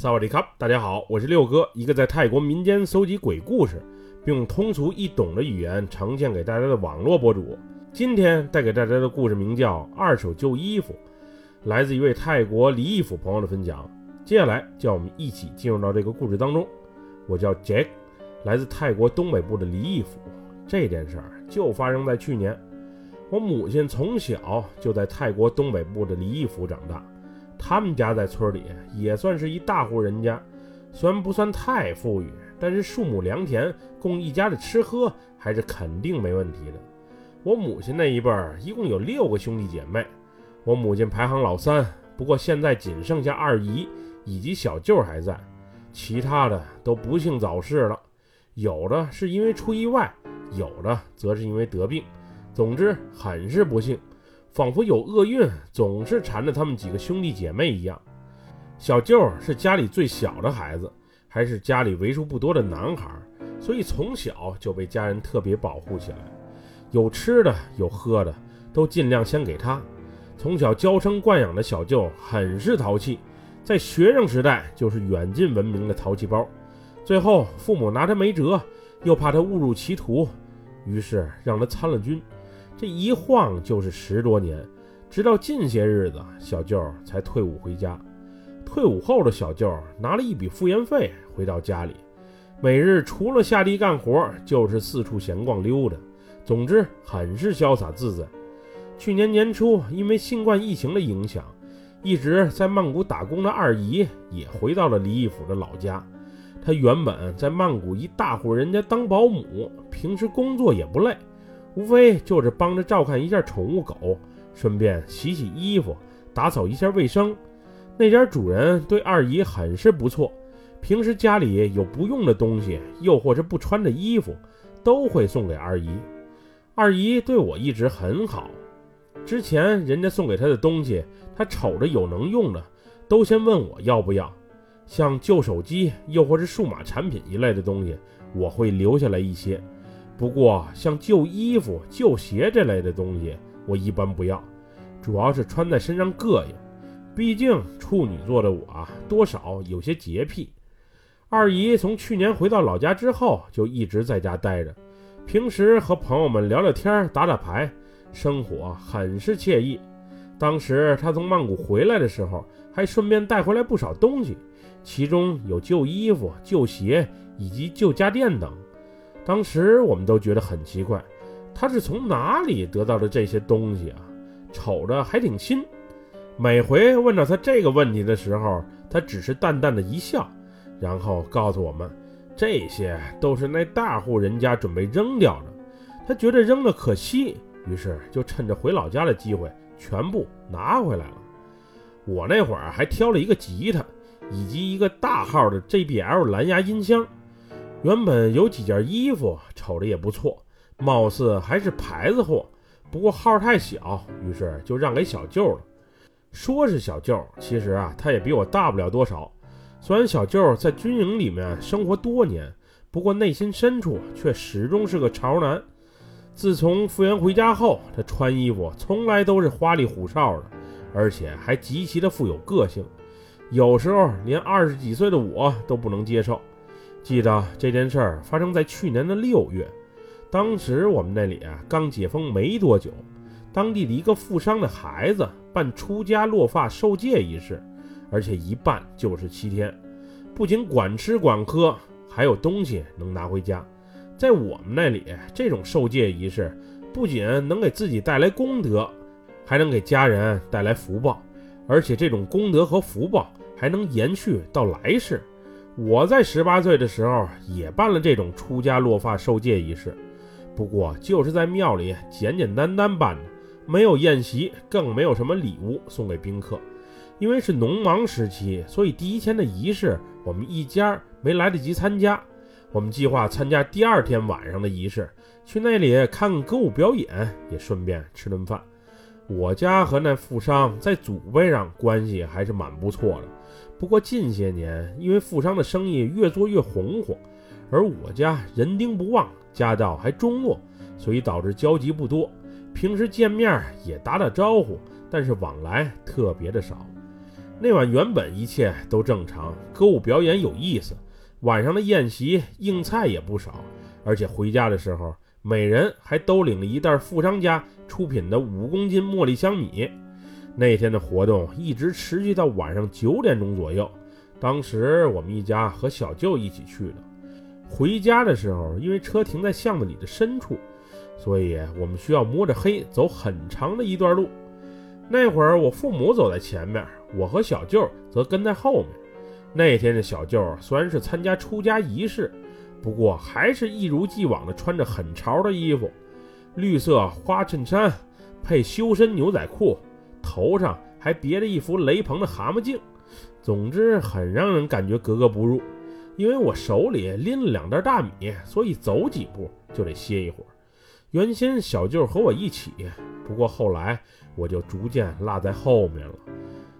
萨瓦迪卡，大家好，我是六哥，一个在泰国民间搜集鬼故事，并用通俗易懂的语言呈现给大家的网络博主。今天带给大家的故事名叫《二手旧衣服》，来自一位泰国李义府朋友的分享。接下来，叫我们一起进入到这个故事当中。我叫 Jack，来自泰国东北部的李义府。这件事儿就发生在去年。我母亲从小就在泰国东北部的李义府长大。他们家在村里也算是一大户人家，虽然不算太富裕，但是数亩良田供一家的吃喝还是肯定没问题的。我母亲那一辈儿一共有六个兄弟姐妹，我母亲排行老三，不过现在仅剩下二姨以及小舅还在，其他的都不幸早逝了，有的是因为出意外，有的则是因为得病，总之很是不幸。仿佛有厄运总是缠着他们几个兄弟姐妹一样。小舅是家里最小的孩子，还是家里为数不多的男孩，所以从小就被家人特别保护起来。有吃的有喝的，都尽量先给他。从小娇生惯养的小舅很是淘气，在学生时代就是远近闻名的淘气包。最后父母拿他没辙，又怕他误入歧途，于是让他参了军。这一晃就是十多年，直到近些日子，小舅才退伍回家。退伍后的小舅拿了一笔复员费，回到家里，每日除了下地干活，就是四处闲逛溜达，总之很是潇洒自在。去年年初，因为新冠疫情的影响，一直在曼谷打工的二姨也回到了李义府的老家。她原本在曼谷一大户人家当保姆，平时工作也不累。无非就是帮着照看一下宠物狗，顺便洗洗衣服，打扫一下卫生。那家主人对二姨很是不错，平时家里有不用的东西，又或是不穿的衣服，都会送给二姨。二姨对我一直很好，之前人家送给她的东西，她瞅着有能用的，都先问我要不要。像旧手机，又或是数码产品一类的东西，我会留下来一些。不过，像旧衣服、旧鞋这类的东西，我一般不要，主要是穿在身上膈应。毕竟处女座的我啊，多少有些洁癖。二姨从去年回到老家之后，就一直在家待着，平时和朋友们聊聊天、打打牌，生活很是惬意。当时她从曼谷回来的时候，还顺便带回来不少东西，其中有旧衣服、旧鞋以及旧家电等。当时我们都觉得很奇怪，他是从哪里得到的这些东西啊？瞅着还挺新。每回问到他这个问题的时候，他只是淡淡的一笑，然后告诉我们，这些都是那大户人家准备扔掉的。他觉得扔了可惜，于是就趁着回老家的机会全部拿回来了。我那会儿还挑了一个吉他，以及一个大号的 JBL 蓝牙音箱。原本有几件衣服，瞅着也不错，貌似还是牌子货，不过号太小，于是就让给小舅了。说是小舅，其实啊，他也比我大不了多少。虽然小舅在军营里面生活多年，不过内心深处却始终是个潮男。自从复员回家后，他穿衣服从来都是花里胡哨的，而且还极其的富有个性，有时候连二十几岁的我都不能接受。记得这件事儿发生在去年的六月，当时我们那里啊刚解封没多久，当地的一个富商的孩子办出家落发受戒仪式，而且一办就是七天，不仅管吃管喝，还有东西能拿回家。在我们那里，这种受戒仪式不仅能给自己带来功德，还能给家人带来福报，而且这种功德和福报还能延续到来世。我在十八岁的时候也办了这种出家落发受戒仪式，不过就是在庙里简简单单办的，没有宴席，更没有什么礼物送给宾客。因为是农忙时期，所以第一天的仪式我们一家没来得及参加。我们计划参加第二天晚上的仪式，去那里看看歌舞表演，也顺便吃顿饭。我家和那富商在祖辈上关系还是蛮不错的。不过近些年，因为富商的生意越做越红火，而我家人丁不旺，家道还中落，所以导致交集不多。平时见面也打打招呼，但是往来特别的少。那晚原本一切都正常，歌舞表演有意思，晚上的宴席硬菜也不少，而且回家的时候，每人还都领了一袋富商家出品的五公斤茉莉香米。那天的活动一直持续到晚上九点钟左右。当时我们一家和小舅一起去的。回家的时候，因为车停在巷子里的深处，所以我们需要摸着黑走很长的一段路。那会儿我父母走在前面，我和小舅则跟在后面。那天的小舅虽然是参加出家仪式，不过还是一如既往的穿着很潮的衣服，绿色花衬衫配修身牛仔裤，头上还别着一副雷朋的蛤蟆镜。总之，很让人感觉格格不入。因为我手里拎了两袋大米，所以走几步就得歇一会儿。原先小舅和我一起，不过后来我就逐渐落在后面了。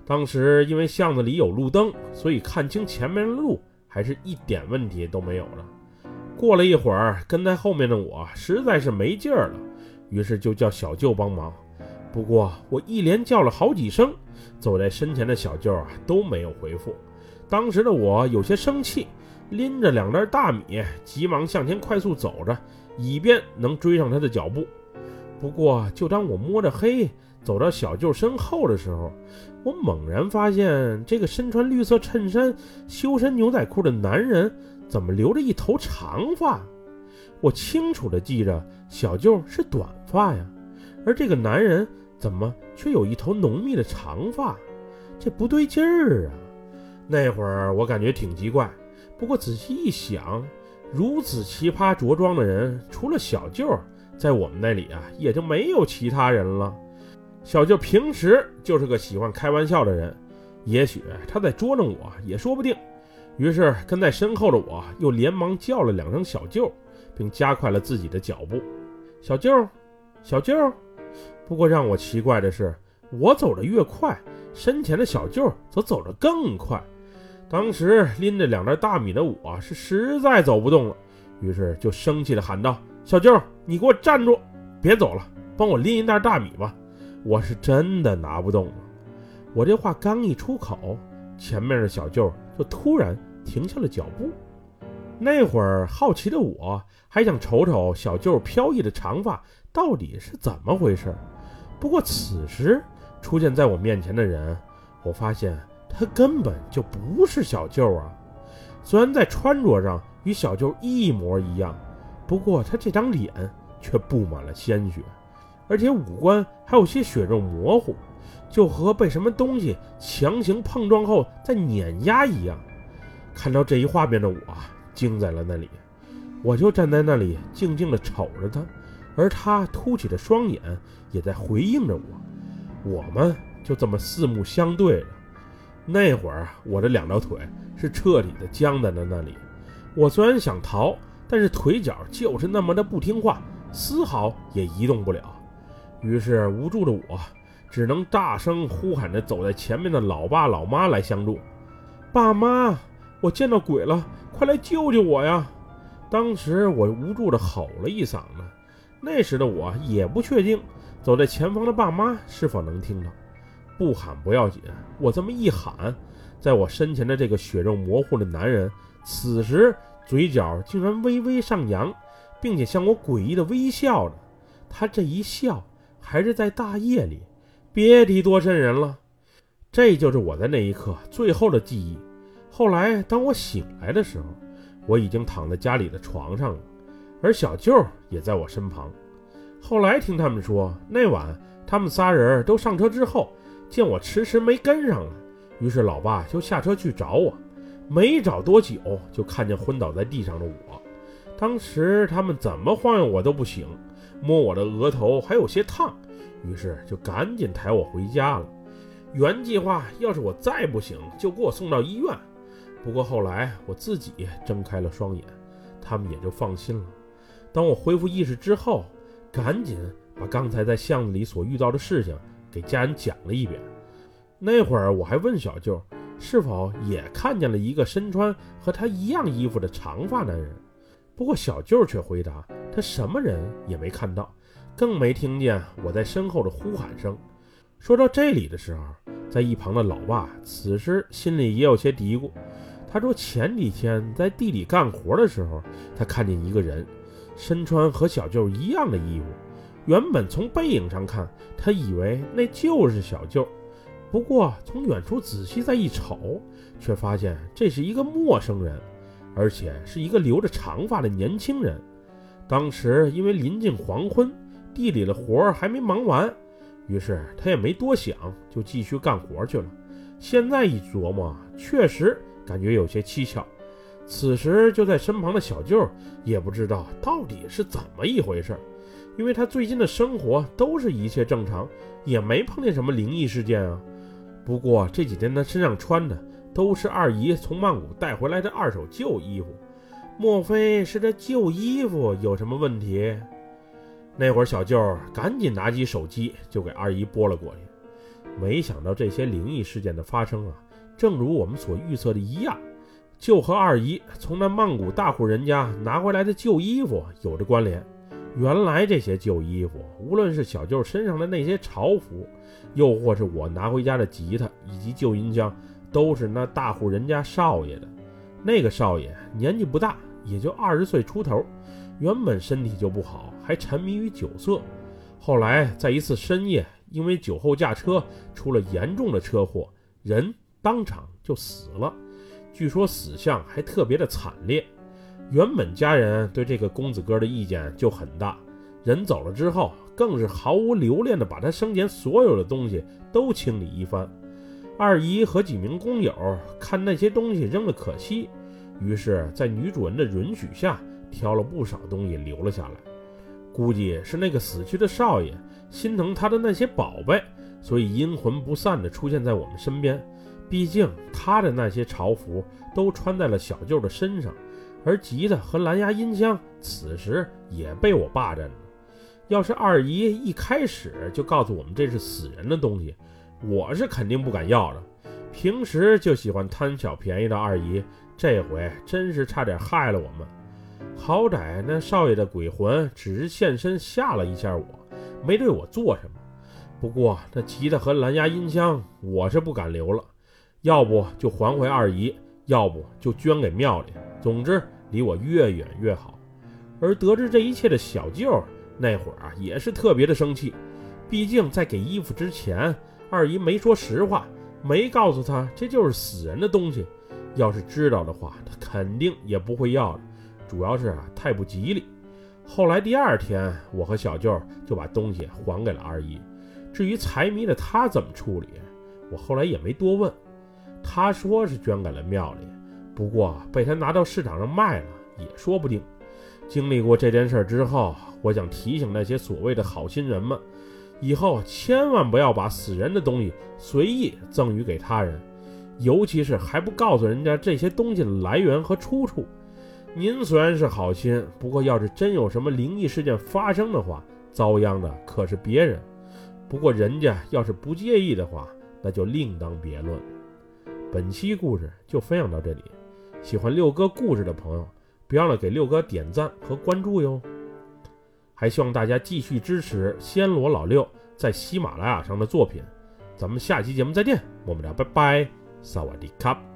当时因为巷子里有路灯，所以看清前面的路还是一点问题都没有了。过了一会儿，跟在后面的我实在是没劲儿了，于是就叫小舅帮忙。不过我一连叫了好几声，走在身前的小舅啊都没有回复。当时的我有些生气，拎着两袋大米，急忙向前快速走着，以便能追上他的脚步。不过，就当我摸着黑走到小舅身后的时候，我猛然发现，这个身穿绿色衬衫、修身牛仔裤的男人怎么留着一头长发？我清楚地记着，小舅是短发呀，而这个男人。怎么却有一头浓密的长发？这不对劲儿啊！那会儿我感觉挺奇怪，不过仔细一想，如此奇葩着装的人，除了小舅，在我们那里啊，也就没有其他人了。小舅平时就是个喜欢开玩笑的人，也许他在捉弄我，也说不定。于是跟在身后的我又连忙叫了两声“小舅”，并加快了自己的脚步。小舅，小舅。不过让我奇怪的是，我走得越快，身前的小舅则走得更快。当时拎着两袋大米的我是实在走不动了，于是就生气地喊道：“小舅，你给我站住，别走了，帮我拎一袋大米吧，我是真的拿不动了。”我这话刚一出口，前面的小舅就突然停下了脚步。那会儿好奇的我还想瞅瞅小舅飘逸的长发到底是怎么回事。不过此时出现在我面前的人，我发现他根本就不是小舅啊！虽然在穿着上与小舅一模一样，不过他这张脸却布满了鲜血，而且五官还有些血肉模糊，就和被什么东西强行碰撞后再碾压一样。看到这一画面的我惊在了那里，我就站在那里静静地瞅着他。而他凸起的双眼也在回应着我，我们就这么四目相对着。那会儿，我的两条腿是彻底的僵在了那里。我虽然想逃，但是腿脚就是那么的不听话，丝毫也移动不了。于是，无助的我只能大声呼喊着走在前面的老爸老妈来相助。爸妈，我见到鬼了，快来救救我呀！当时我无助地吼了一嗓子。那时的我也不确定，走在前方的爸妈是否能听到。不喊不要紧，我这么一喊，在我身前的这个血肉模糊的男人，此时嘴角竟然微微上扬，并且向我诡异的微笑着。他这一笑，还是在大夜里，别提多瘆人了。这就是我在那一刻最后的记忆。后来当我醒来的时候，我已经躺在家里的床上了。而小舅也在我身旁。后来听他们说，那晚他们仨人都上车之后，见我迟迟没跟上来，于是老爸就下车去找我。没找多久，就看见昏倒在地上的我。当时他们怎么晃悠我都不醒，摸我的额头还有些烫，于是就赶紧抬我回家了。原计划要是我再不醒，就给我送到医院。不过后来我自己睁开了双眼，他们也就放心了。当我恢复意识之后，赶紧把刚才在巷子里所遇到的事情给家人讲了一遍。那会儿我还问小舅，是否也看见了一个身穿和他一样衣服的长发男人。不过小舅却回答，他什么人也没看到，更没听见我在身后的呼喊声。说到这里的时候，在一旁的老爸此时心里也有些嘀咕。他说：“前几天在地里干活的时候，他看见一个人，身穿和小舅一样的衣服。原本从背影上看，他以为那就是小舅。不过从远处仔细再一瞅，却发现这是一个陌生人，而且是一个留着长发的年轻人。当时因为临近黄昏，地里的活儿还没忙完，于是他也没多想，就继续干活去了。现在一琢磨，确实。”感觉有些蹊跷，此时就在身旁的小舅也不知道到底是怎么一回事，因为他最近的生活都是一切正常，也没碰见什么灵异事件啊。不过这几天他身上穿的都是二姨从曼谷带回来的二手旧衣服，莫非是这旧衣服有什么问题？那会儿小舅赶紧拿起手机就给二姨拨了过去，没想到这些灵异事件的发生啊。正如我们所预测的一样，就和二姨从那曼谷大户人家拿回来的旧衣服有着关联。原来这些旧衣服，无论是小舅身上的那些朝服，又或是我拿回家的吉他以及旧音箱，都是那大户人家少爷的。那个少爷年纪不大，也就二十岁出头，原本身体就不好，还沉迷于酒色。后来在一次深夜，因为酒后驾车出了严重的车祸，人。当场就死了，据说死相还特别的惨烈。原本家人对这个公子哥的意见就很大，人走了之后，更是毫无留恋的把他生前所有的东西都清理一番。二姨和几名工友看那些东西扔的可惜，于是，在女主人的允许下，挑了不少东西留了下来。估计是那个死去的少爷心疼他的那些宝贝，所以阴魂不散的出现在我们身边。毕竟他的那些朝服都穿在了小舅的身上，而吉他和蓝牙音箱此时也被我霸占了。要是二姨一开始就告诉我们这是死人的东西，我是肯定不敢要的。平时就喜欢贪小便宜的二姨，这回真是差点害了我们。好歹那少爷的鬼魂只是现身吓了一下我，没对我做什么。不过那吉他和蓝牙音箱，我是不敢留了。要不就还回二姨，要不就捐给庙里。总之，离我越远越好。而得知这一切的小舅，那会儿啊也是特别的生气。毕竟在给衣服之前，二姨没说实话，没告诉他这就是死人的东西。要是知道的话，他肯定也不会要的。主要是啊太不吉利。后来第二天，我和小舅就把东西还给了二姨。至于财迷的他怎么处理，我后来也没多问。他说是捐给了庙里，不过被他拿到市场上卖了也说不定。经历过这件事之后，我想提醒那些所谓的好心人们，以后千万不要把死人的东西随意赠予给他人，尤其是还不告诉人家这些东西的来源和出处。您虽然是好心，不过要是真有什么灵异事件发生的话，遭殃的可是别人。不过人家要是不介意的话，那就另当别论。本期故事就分享到这里，喜欢六哥故事的朋友，别忘了给六哥点赞和关注哟。还希望大家继续支持暹罗老六在喜马拉雅上的作品。咱们下期节目再见，我们俩拜拜，萨瓦迪卡。